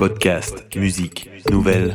Podcast, musique, nouvelles.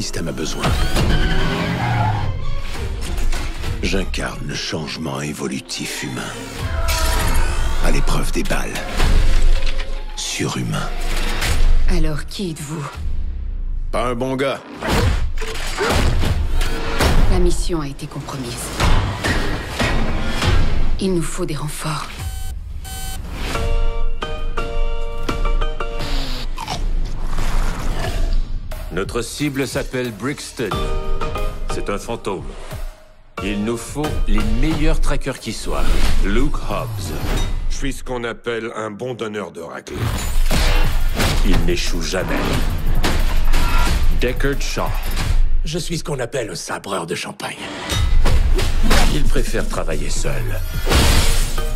système a besoin. J'incarne le changement évolutif humain. À l'épreuve des balles. Surhumain. Alors qui êtes-vous? Pas un bon gars. La mission a été compromise. Il nous faut des renforts. Notre cible s'appelle Brixton. C'est un fantôme. Il nous faut les meilleurs trackers qui soient. Luke Hobbs. Je suis ce qu'on appelle un bon donneur de raclée. Il n'échoue jamais. Deckard Shaw. Je suis ce qu'on appelle un sabreur de champagne. Il préfère travailler seul.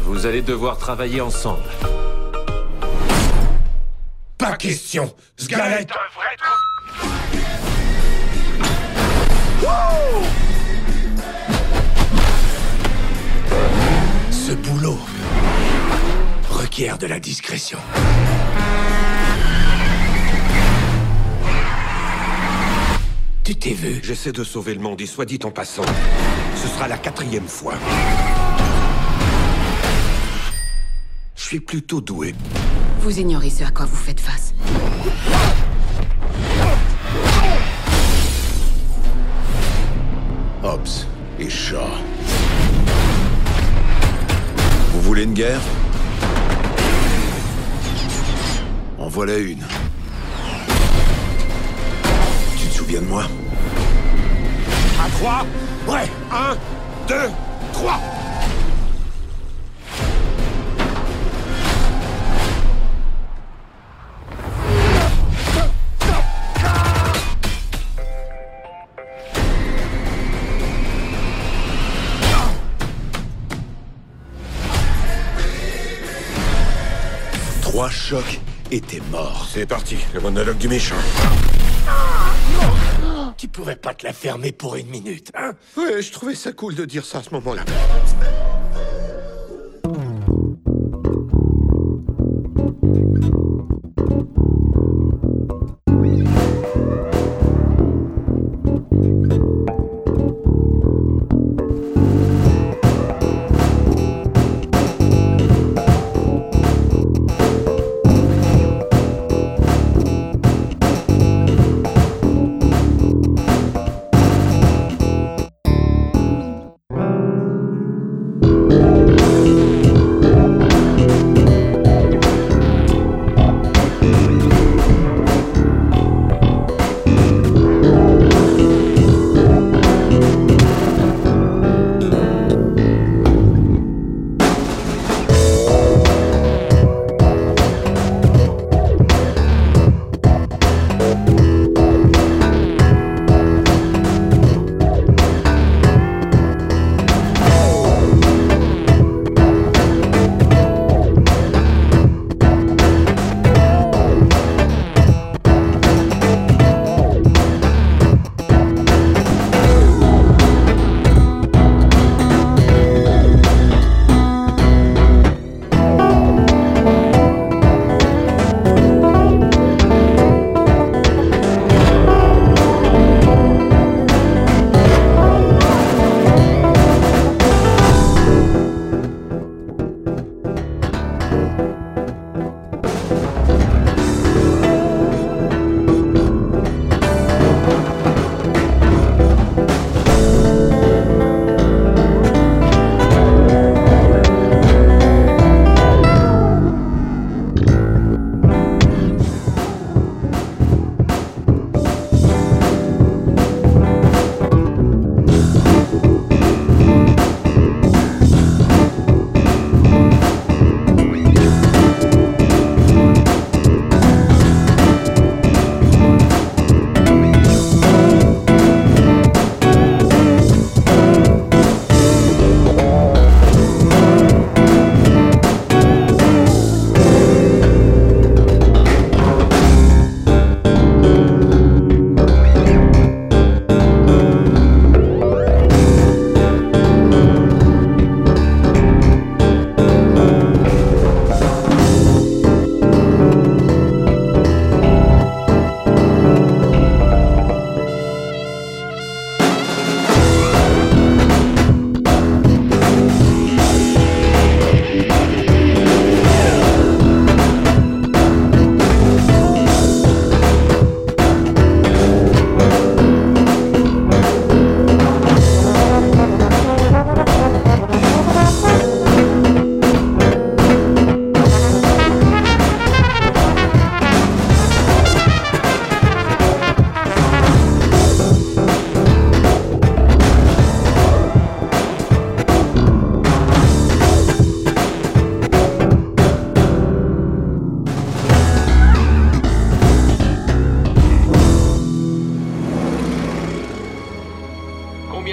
Vous allez devoir travailler ensemble. Pas question Ce gars-là est un vrai Ce boulot requiert de la discrétion. Tu t'es vu? J'essaie de sauver le monde et soit dit en passant, ce sera la quatrième fois. Je suis plutôt doué. Vous ignorez ce à quoi vous faites face. Hobbs et Shaw. Vous voulez une guerre? En voilà une. Tu te souviens de moi? À trois. Ouais Un, deux, trois Trois chocs étaient morts. C'est parti, le monologue du méchant. Tu pouvais pas te la fermer pour une minute, hein? Ouais, je trouvais ça cool de dire ça à ce moment-là.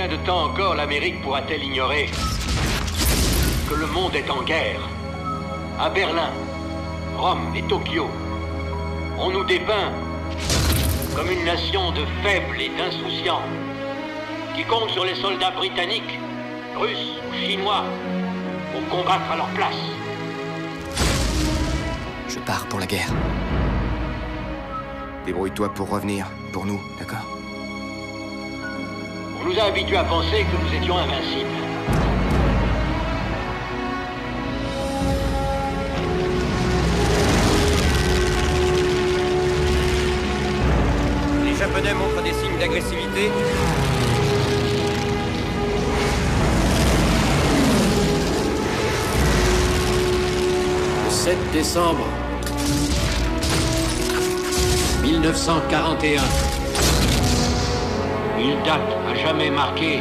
Longtemps encore l'Amérique pourra-t-elle ignorer que le monde est en guerre? À Berlin, Rome et Tokyo, on nous dépeint comme une nation de faibles et d'insouciants qui compte sur les soldats britanniques, russes ou chinois pour combattre à leur place. Je pars pour la guerre. Débrouille-toi pour revenir, pour nous, d'accord? On nous a habitués à penser que nous étions invincibles. Les Japonais montrent des signes d'agressivité. Le 7 décembre 1941. Une date jamais marquée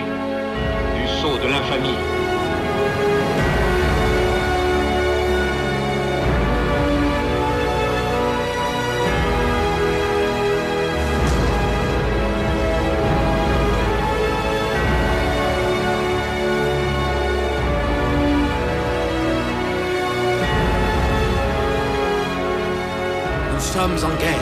du saut de l'infamie. Nous sommes en guerre.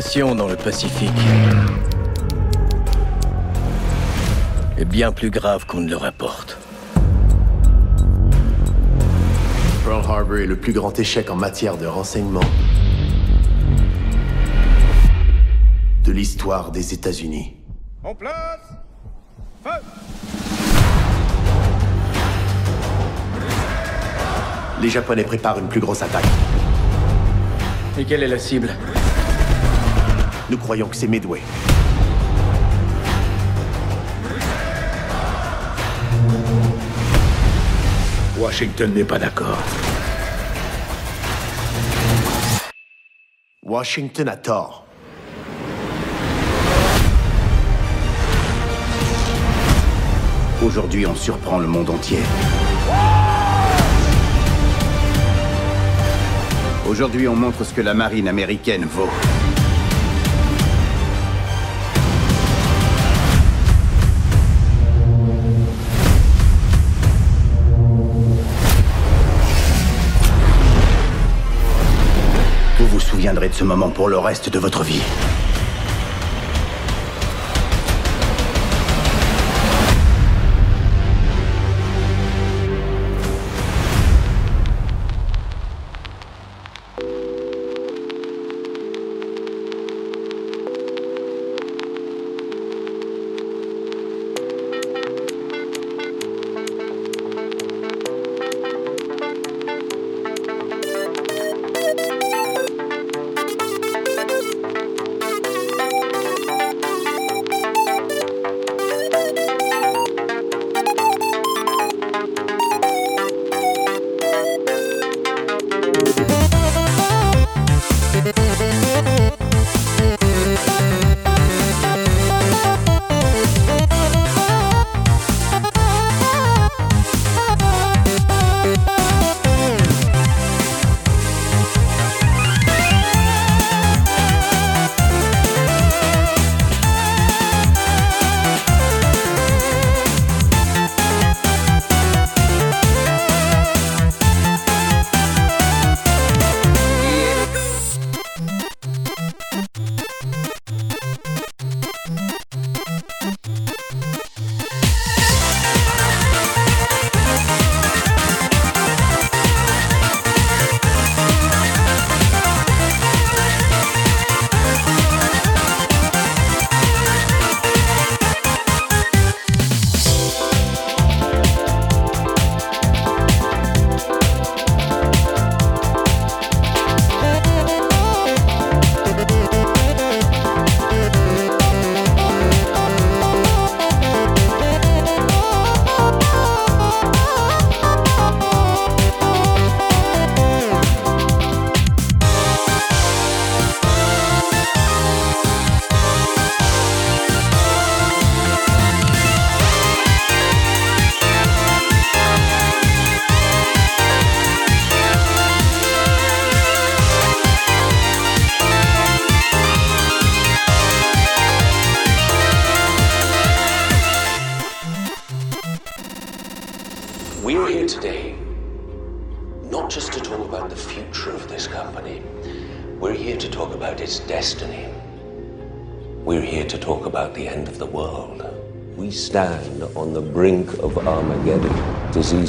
Situation dans le Pacifique est bien plus grave qu'on ne le rapporte. Pearl Harbor est le plus grand échec en matière de renseignement de l'histoire des États-Unis. En place Feu Les Japonais préparent une plus grosse attaque. Et quelle est la cible? Nous croyons que c'est Midway. Washington n'est pas d'accord. Washington a tort. Aujourd'hui, on surprend le monde entier. Aujourd'hui, on montre ce que la marine américaine vaut. Souviendrez de ce moment pour le reste de votre vie.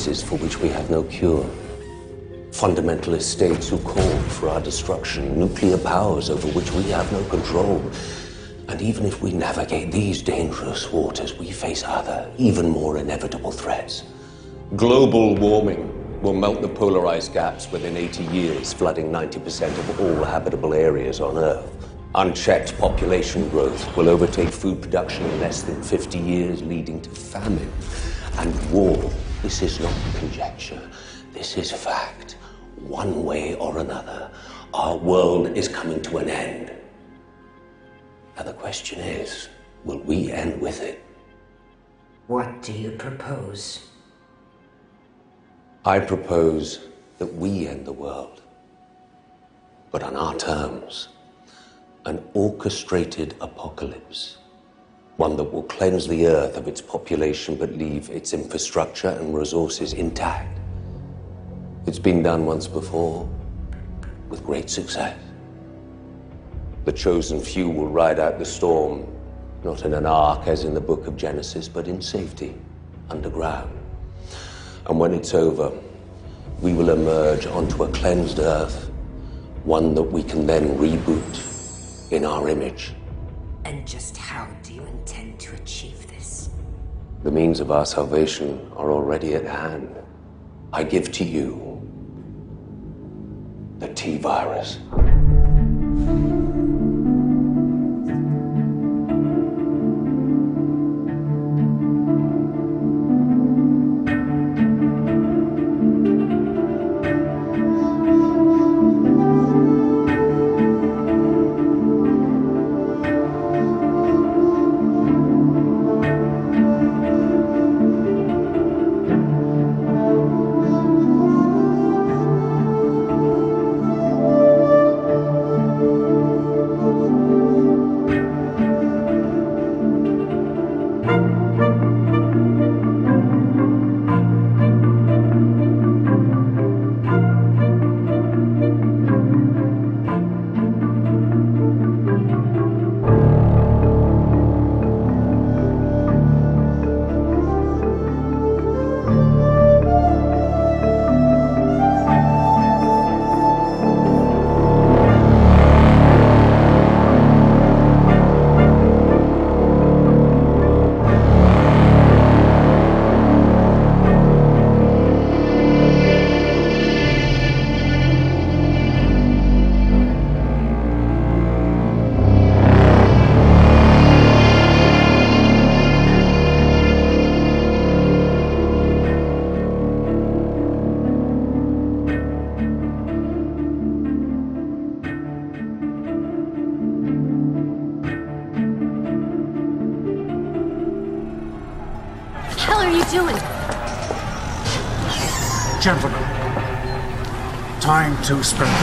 Diseases for which we have no cure. Fundamentalist states who call for our destruction, nuclear powers over which we have no control. And even if we navigate these dangerous waters, we face other, even more inevitable threats. Global warming will melt the polar ice gaps within 80 years, flooding 90% of all habitable areas on Earth. Unchecked population growth will overtake food production in less than 50 years, leading to famine and war. This is not conjecture, this is fact. One way or another, our world is coming to an end. Now, the question is will we end with it? What do you propose? I propose that we end the world, but on our terms. An orchestrated apocalypse. One that will cleanse the earth of its population but leave its infrastructure and resources intact. It's been done once before with great success. The chosen few will ride out the storm, not in an ark as in the book of Genesis, but in safety, underground. And when it's over, we will emerge onto a cleansed earth, one that we can then reboot in our image. And just how The means of our salvation are already at hand. I give to you the T virus. two spells.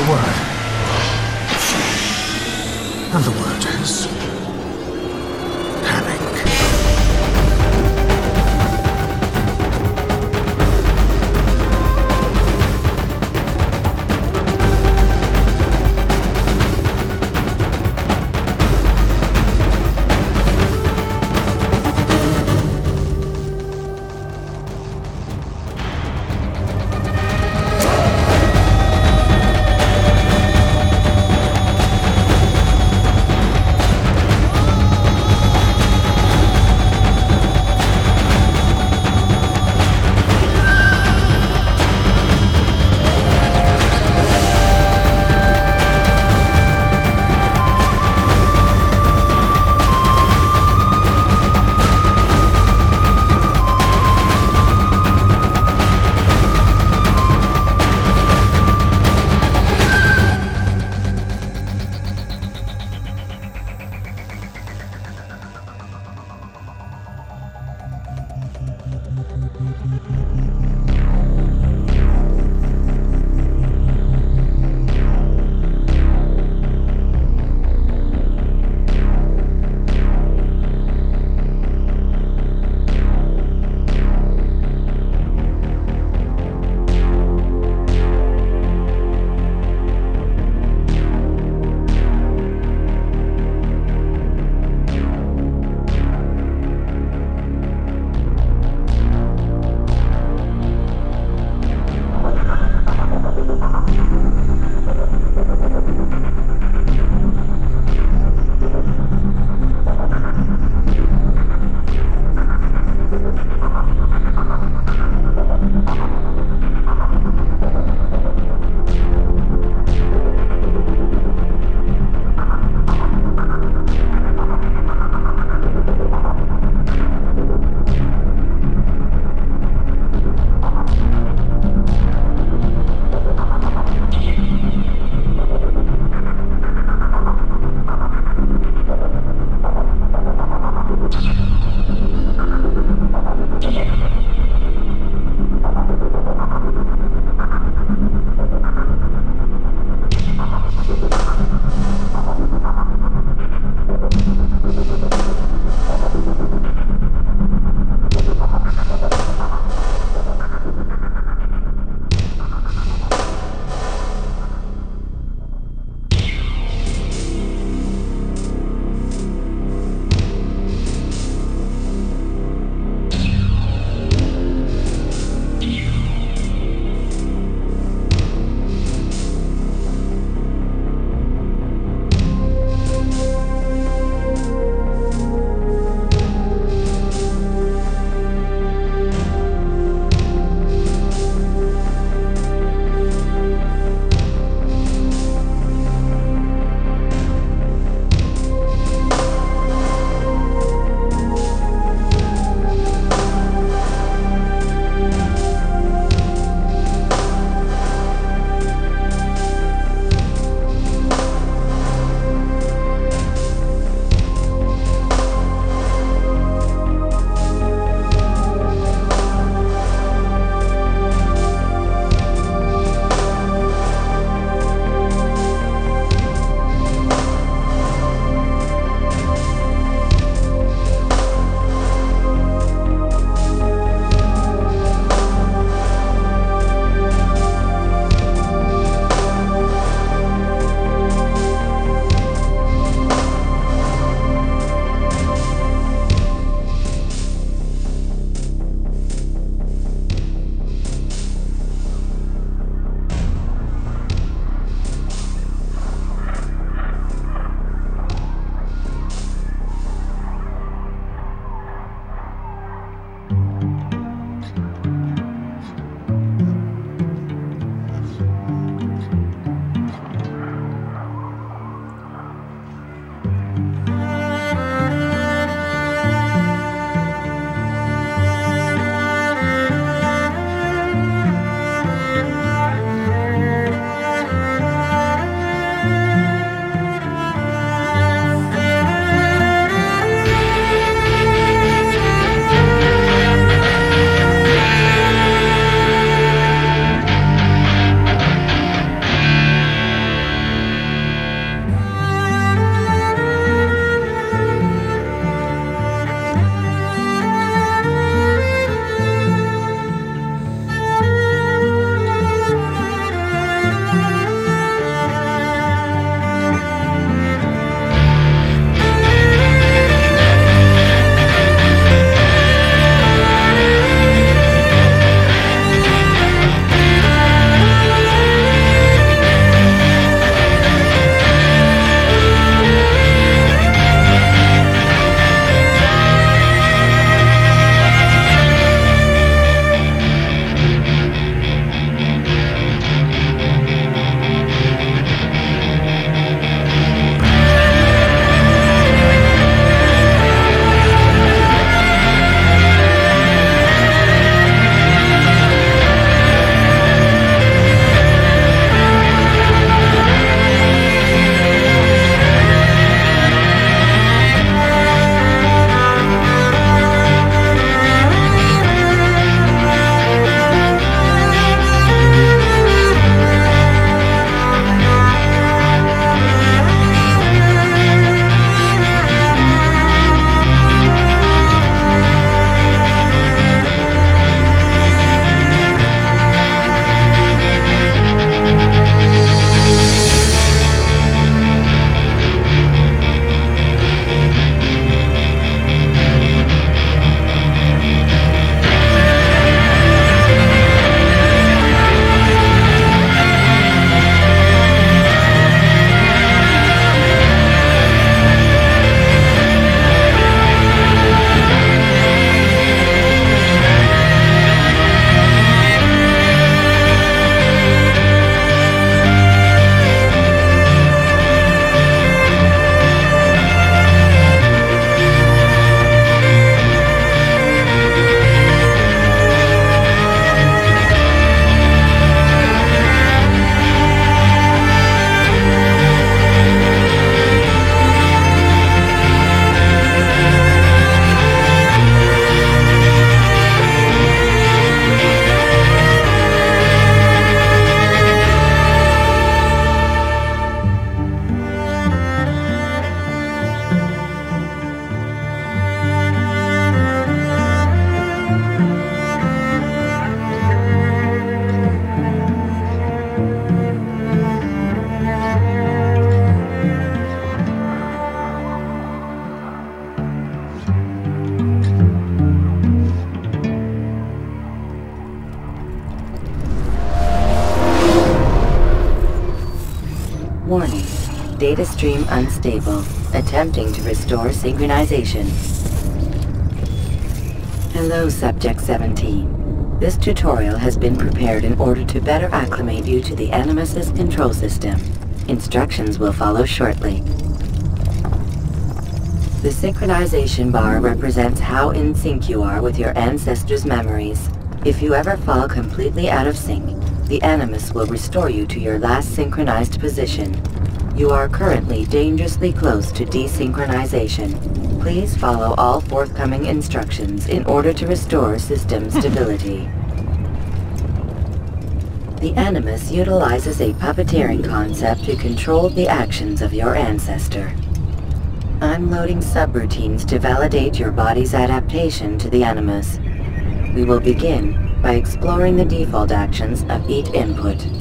Data stream unstable. Attempting to restore synchronization. Hello, Subject 17. This tutorial has been prepared in order to better acclimate you to the Animus's control system. Instructions will follow shortly. The synchronization bar represents how in sync you are with your ancestors' memories. If you ever fall completely out of sync, the Animus will restore you to your last synchronized position. You are currently dangerously close to desynchronization. Please follow all forthcoming instructions in order to restore system stability. The Animus utilizes a puppeteering concept to control the actions of your ancestor. I'm loading subroutines to validate your body's adaptation to the Animus. We will begin by exploring the default actions of each input.